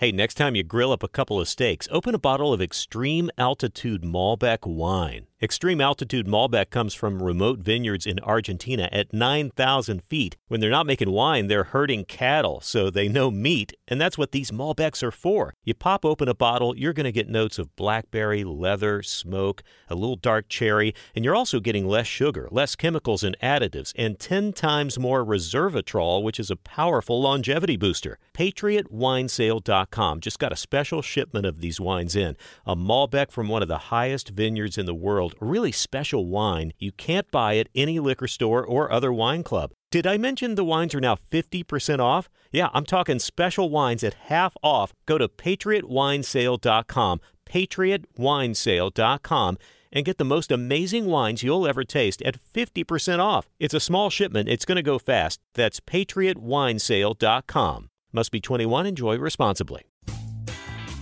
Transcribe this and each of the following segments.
Hey, next time you grill up a couple of steaks, open a bottle of Extreme Altitude Malbec wine. Extreme altitude Malbec comes from remote vineyards in Argentina at 9,000 feet. When they're not making wine, they're herding cattle, so they know meat, and that's what these Malbecs are for. You pop open a bottle, you're going to get notes of blackberry, leather, smoke, a little dark cherry, and you're also getting less sugar, less chemicals and additives, and 10 times more resveratrol, which is a powerful longevity booster. PatriotWinesale.com just got a special shipment of these wines in. A Malbec from one of the highest vineyards in the world a really special wine you can't buy at any liquor store or other wine club. Did I mention the wines are now 50% off? Yeah, I'm talking special wines at half off. Go to patriotwinesale.com, patriotwinesale.com, and get the most amazing wines you'll ever taste at 50% off. It's a small shipment, it's going to go fast. That's patriotwinesale.com. Must be 21, enjoy responsibly.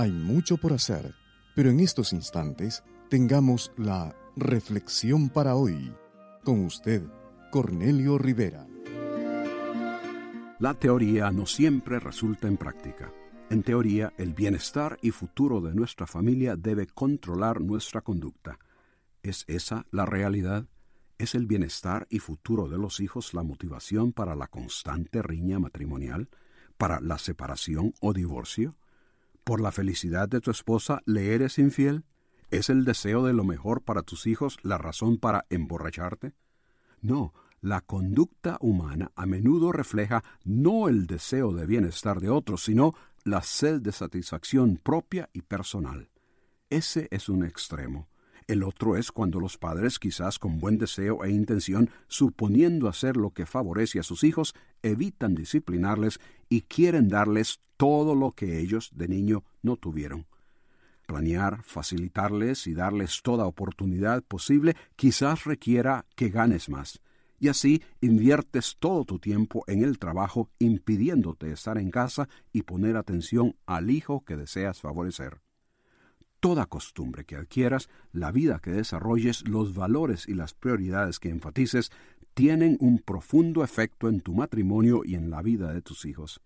Hay mucho por hacer, pero en estos instantes tengamos la reflexión para hoy. Con usted, Cornelio Rivera. La teoría no siempre resulta en práctica. En teoría, el bienestar y futuro de nuestra familia debe controlar nuestra conducta. ¿Es esa la realidad? ¿Es el bienestar y futuro de los hijos la motivación para la constante riña matrimonial, para la separación o divorcio? ¿Por la felicidad de tu esposa le eres infiel? ¿Es el deseo de lo mejor para tus hijos la razón para emborracharte? No, la conducta humana a menudo refleja no el deseo de bienestar de otros, sino la sed de satisfacción propia y personal. Ese es un extremo. El otro es cuando los padres, quizás con buen deseo e intención, suponiendo hacer lo que favorece a sus hijos, evitan disciplinarles y quieren darles todo lo que ellos de niño no tuvieron. Planear, facilitarles y darles toda oportunidad posible quizás requiera que ganes más, y así inviertes todo tu tiempo en el trabajo impidiéndote estar en casa y poner atención al hijo que deseas favorecer toda costumbre que adquieras, la vida que desarrolles, los valores y las prioridades que enfatices, tienen un profundo efecto en tu matrimonio y en la vida de tus hijos.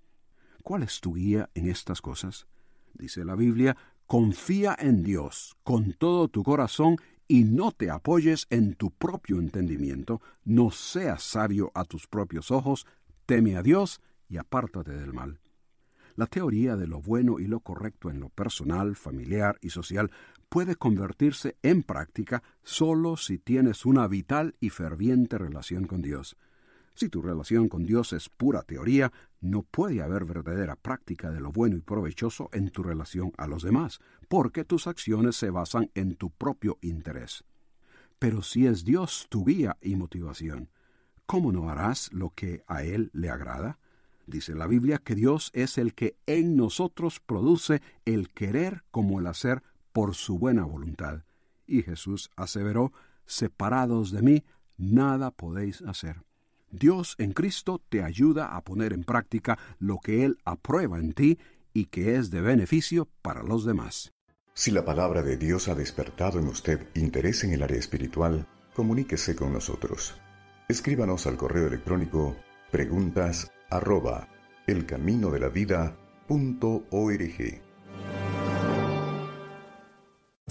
¿Cuál es tu guía en estas cosas? Dice la Biblia, confía en Dios con todo tu corazón y no te apoyes en tu propio entendimiento, no seas sabio a tus propios ojos, teme a Dios y apártate del mal. La teoría de lo bueno y lo correcto en lo personal, familiar y social puede convertirse en práctica solo si tienes una vital y ferviente relación con Dios. Si tu relación con Dios es pura teoría, no puede haber verdadera práctica de lo bueno y provechoso en tu relación a los demás, porque tus acciones se basan en tu propio interés. Pero si es Dios tu guía y motivación, ¿cómo no harás lo que a Él le agrada? Dice la Biblia que Dios es el que en nosotros produce el querer como el hacer por su buena voluntad. Y Jesús aseveró, separados de mí, nada podéis hacer. Dios en Cristo te ayuda a poner en práctica lo que Él aprueba en ti y que es de beneficio para los demás. Si la palabra de Dios ha despertado en usted interés en el área espiritual, comuníquese con nosotros. Escríbanos al correo electrónico preguntas arroba elcaminodelavida.org.